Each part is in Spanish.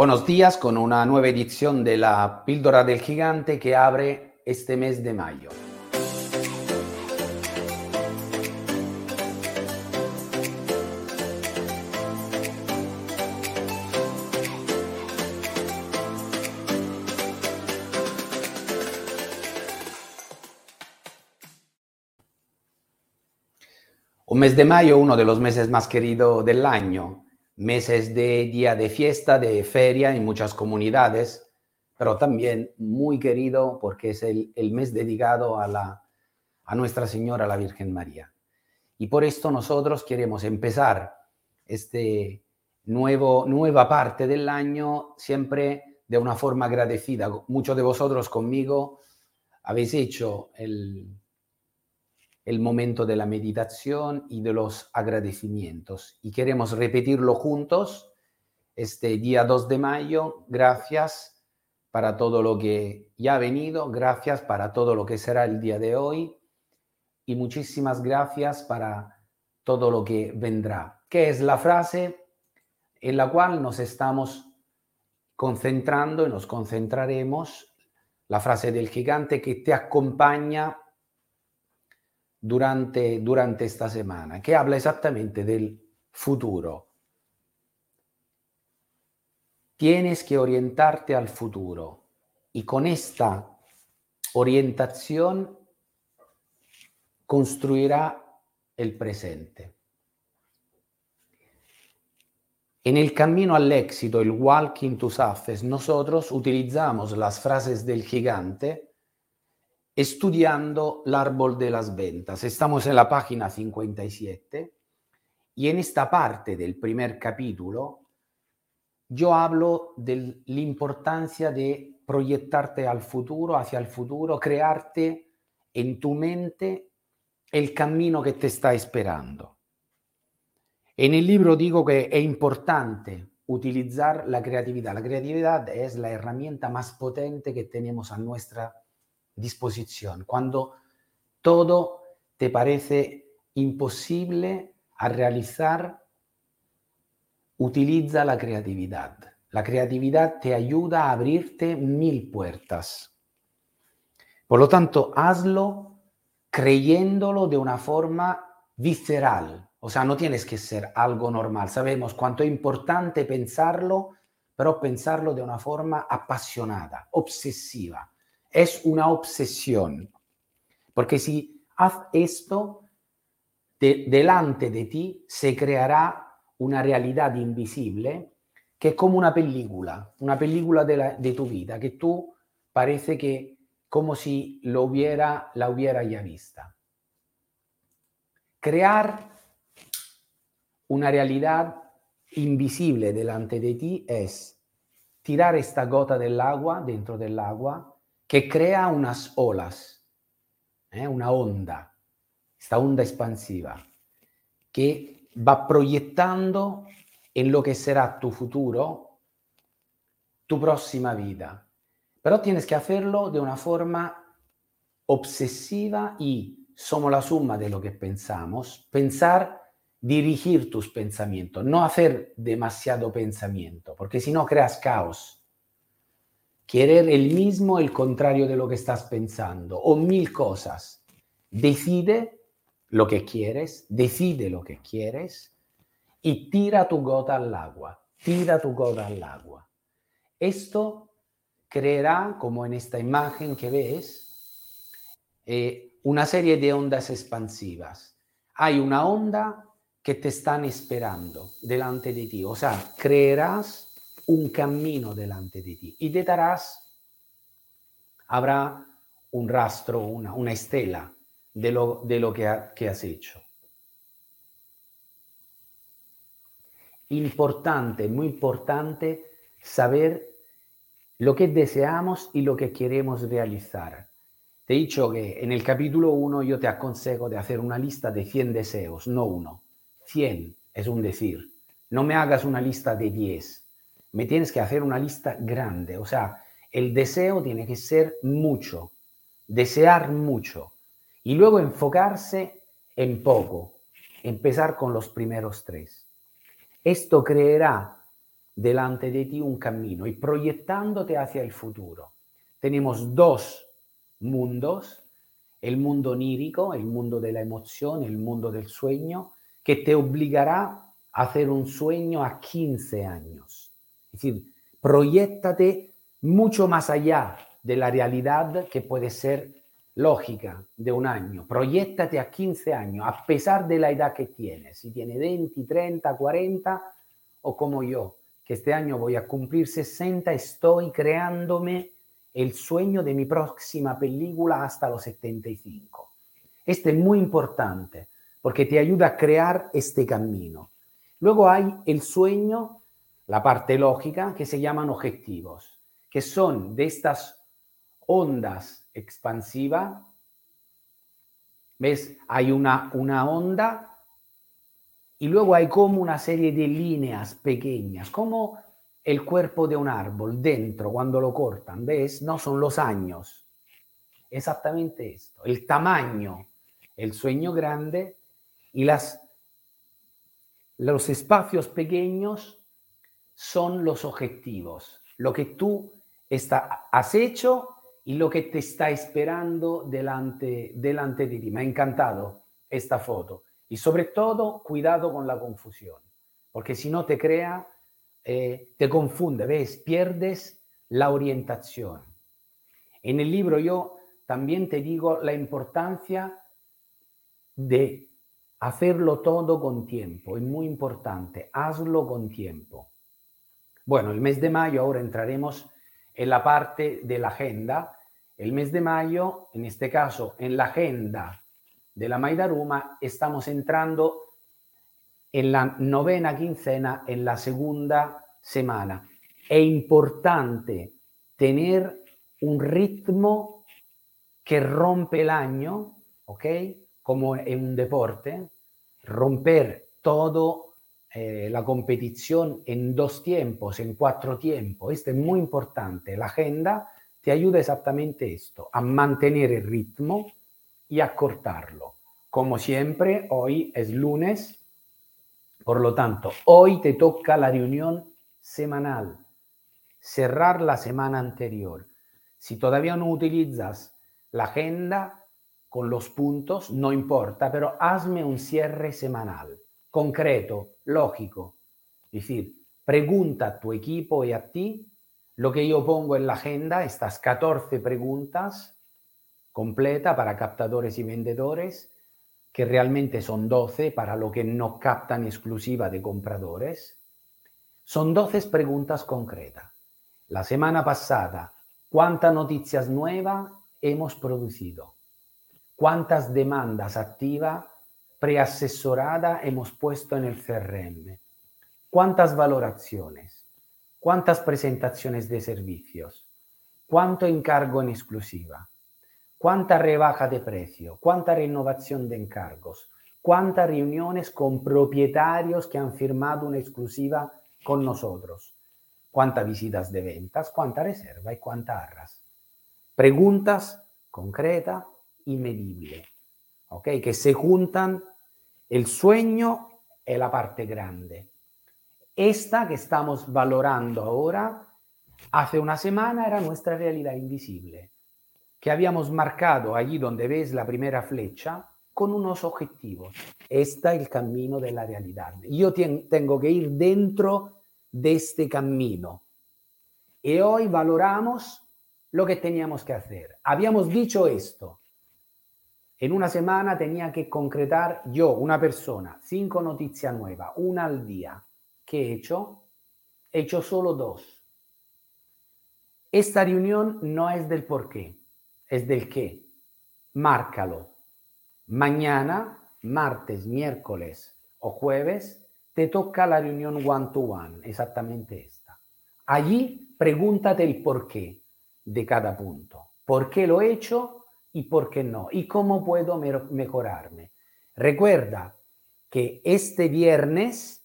Buenos días con una nueva edición de la Píldora del Gigante que abre este mes de mayo. Un mes de mayo, uno de los meses más queridos del año, meses de día de fiesta, de feria en muchas comunidades, pero también muy querido porque es el, mes dedicado a, la, a Nuestra Señora, la Virgen María. Y por esto nosotros queremos empezar este nuevo, nueva parte del año siempre de una forma agradecida. Muchos de vosotros conmigo habéis hecho el, el momento de la meditación y de los agradecimientos. Y queremos repetirlo juntos este día 2 de mayo. Gracias para todo lo que ya ha venido, gracias para todo lo que será el día de hoy y muchísimas gracias para todo lo que vendrá, que es la frase en la cual nos estamos concentrando y nos concentraremos, la frase del gigante que te acompaña durante, durante esta semana, que habla exactamente del futuro. Tienes que orientarte al futuro y con esta orientación construirá el presente. En el camino al éxito, el walking to success, nosotros utilizamos las frases del gigante estudiando el árbol de las ventas. Estamos en la página 57 y en esta parte del primer capítulo yo hablo de la importancia de proyectarte al futuro, hacia el futuro, crearte en tu mente el camino que te está esperando. En el libro digo que es importante utilizar la creatividad. La creatividad es la herramienta más potente que tenemos a nuestra disposición, cuando todo te parece imposible a realizar, utiliza la creatividad. La creatividad te ayuda a abrirte mil puertas. Por lo tanto, hazlo creyéndolo de una forma visceral. O sea, no tienes que ser algo normal. Sabemos cuánto es importante pensarlo, pero pensarlo de una forma apasionada, obsesiva es una obsesión. Porque si haz esto, delante de ti se creará una realidad invisible que es como una película, una película de, tu vida, que tú parece que como si lo hubiera, la hubiera ya vista. Crear una realidad invisible delante de ti es tirar esta gota del agua dentro del agua que crea unas olas, ¿eh? una onda, esta onda expansiva, que va proyectando en lo que será tu futuro, tu próxima vida. Pero tienes que hacerlo de una forma obsesiva y somos la suma de lo que pensamos. Pensar, dirigir tus pensamientos, no hacer demasiado pensamiento, porque si no creas caos querer el mismo, el contrario de lo que estás pensando, o mil cosas. Decide lo que quieres, decide lo que quieres y tira tu gota al agua, tira tu gota al agua. Esto creará, como en esta imagen que ves, eh, una serie de ondas expansivas. Hay una onda que te están esperando delante de ti, o sea, creerás un camino delante de ti y detrás habrá un rastro, una, una estela de lo, de lo que, que has hecho. Importante, muy importante saber lo que deseamos y lo que queremos realizar. Te he dicho que en el capítulo 1 yo te aconsejo de hacer una lista de 100 deseos, no uno. 100 es un decir. No me hagas una lista de 10 me tienes que hacer una lista grande. O sea, el deseo tiene que ser mucho, desear mucho y luego enfocarse en poco, empezar con los primeros tres. Esto creará delante de ti un camino y proyectándote hacia el futuro. Tenemos dos mundos, el mundo onírico, el mundo de la emoción, el mundo del sueño, que te obligará a hacer un sueño a 15 años. Es decir, proyectate mucho más allá de la realidad que puede ser lógica de un año. Proyectate a 15 años, a pesar de la edad que tienes. Si tiene 20, 30, 40 o como yo, que este año voy a cumplir 60, estoy creándome el sueño de mi próxima película hasta los 75. Este es muy importante porque te ayuda a crear este camino. Luego hay el sueño, la parte lógica, que se llaman objetivos, que son de estas ondas expansivas. ¿Ves? Hay una, una onda y luego hay como una serie de líneas pequeñas, como el cuerpo de un árbol dentro cuando lo cortan, ¿ves? No son los años. Exactamente esto, el tamaño, el sueño grande y las, los espacios pequeños son los objetivos, lo que tú está, has hecho y lo que te está esperando delante, delante de ti. Me ha encantado esta foto. Y sobre todo, cuidado con la confusión, porque si no te crea eh, te confunde, ¿ves? Pierdes la orientación. En el libro yo también te digo la importancia de hacerlo todo con tiempo. Es muy importante, hazlo con tiempo. Bueno, el mes de mayo, ahora entraremos en la parte de la agenda. El mes de mayo, en este caso, en la agenda de la Maidaruma, estamos entrando en la novena quincena, en la segunda semana. È importante tener un ritmo que rompe el año, ¿ok? Como en un deporte, romper todo eh, la competición en dos tiempos, en cuatro tiempos. Esto es muy importante. La agenda te ayuda exactamente esto, a mantener el ritmo y a cortarlo. Como siempre, hoy es lunes, por lo tanto, hoy te toca la reunión semanal, cerrar la semana anterior. Si todavía no utilizas la agenda con los puntos, no importa, pero hazme un cierre semanal, concreto, lógico. Es decir, pregunta a tu equipo y a ti lo que yo pongo en la agenda, estas 14 preguntas completa para captadores y vendedores, que realmente son 12 para lo que no captan exclusiva de compradores. Son 12 preguntas concretas. La semana pasada, ¿cuántas noticias nuevas hemos producido? ¿Cuántas demandas activas preasesoradas hemos puesto en el CRM? ¿Cuántas valoraciones? ¿Cuántas presentaciones de servicios? ¿Cuánto encargo en exclusiva? cuánta rebaja de precio, cuánta renovación de encargos, cuántas reuniones con propietarios que han firmado una exclusiva con nosotros, cuántas visitas de ventas, cuánta reserva y cuántas arras. Preguntas concretas y medibles, ¿ok? Que se juntan el sueño y la parte grande. Esta que estamos valorando ahora, hace una semana era nuestra realidad invisible que habíamos marcado allí donde ves la primera flecha con unos objetivos. Este es el camino de la realidad. Yo tengo que ir dentro de este camino. Y hoy valoramos lo que teníamos que hacer. Habíamos dicho esto. En una semana tenía que concretar yo, una persona, cinco noticias nuevas, una al día. ¿Qué he hecho? He hecho solo dos. Esta reunión no es del por qué es del qué. Márcalo. Mañana, martes, miércoles o jueves, te toca la reunión one-to-one, exactamente esta. Allí pregúntate el por qué de cada punto. ¿Por qué lo he hecho y por qué no? ¿Y cómo puedo mejorarme? Recuerda que este viernes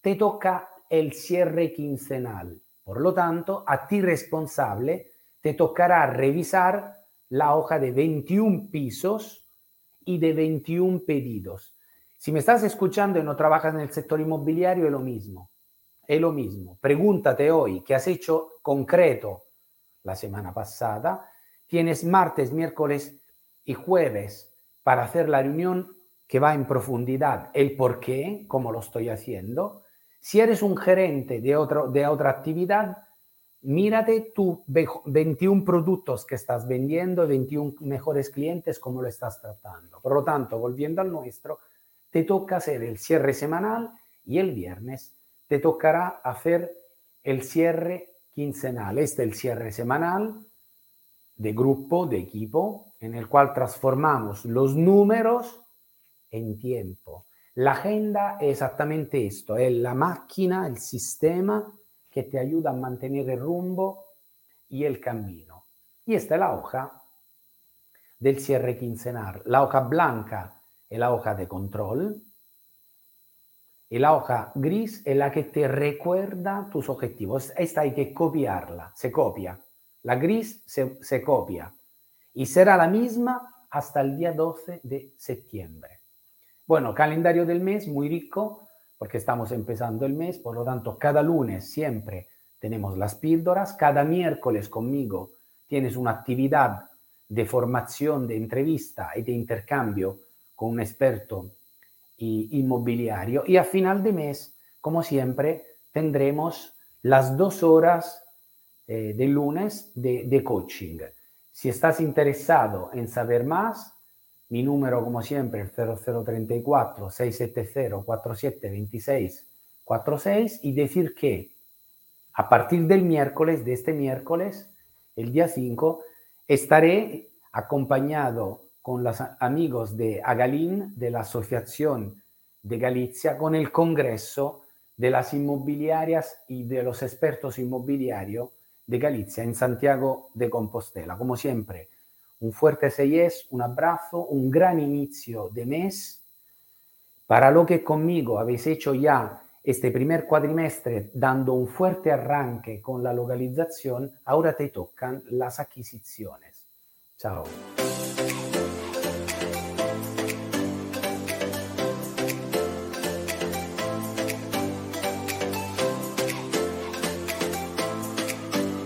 te toca el cierre quincenal. Por lo tanto, a ti responsable te tocará revisar la hoja de 21 pisos y de 21 pedidos. Si me estás escuchando y no trabajas en el sector inmobiliario, es lo mismo. es lo mismo. Pregúntate hoy qué has hecho concreto la semana pasada. Tienes martes, miércoles y jueves para hacer la reunión que va en profundidad, el por qué, cómo lo estoy haciendo. Si eres un gerente de, otro, de otra actividad, mírate tus 21 productos que estás vendiendo y 21 mejores clientes, cómo lo estás tratando. Por lo tanto, volviendo al nuestro, te toca hacer el cierre semanal y el viernes te tocará hacer el cierre quincenal. Este es el cierre semanal de grupo, de equipo, en el cual transformamos los números en tiempo. La agenda es exactamente esto, es la máquina, el sistema que te ayuda a mantener el rumbo y el camino. Y esta es la hoja del cierre quincenal. La hoja blanca es la hoja de control y la hoja gris es la que te recuerda tus objetivos. Esta hay que copiarla, se copia. La gris se, copia y será la misma hasta el día 12 de septiembre. Bueno, calendario del mes muy rico porque estamos empezando el mes, por lo tanto, cada lunes siempre tenemos las píldoras, cada miércoles conmigo tienes una actividad de formación, de entrevista y de intercambio con un experto inmobiliario. Y a final de mes, como siempre, tendremos las dos horas eh, de lunes de, de coaching. Si estás interesado en saber más, mi número, como siempre, el 0034-670-4726-46 y decir que a partir del miércoles, de este miércoles, el día 5, estaré acompañado con los amigos de Agalín, de la Asociación de Galicia, con el Congreso de las Inmobiliarias y de los expertos inmobiliarios de Galicia en Santiago de Compostela. Como siempre, un fuerte 6 un abrazo, un gran inicio de mes. Para lo que conmigo habéis hecho ya este primer cuatrimestre dando un fuerte arranque con la localización, ahora te tocan las adquisiciones. Chao.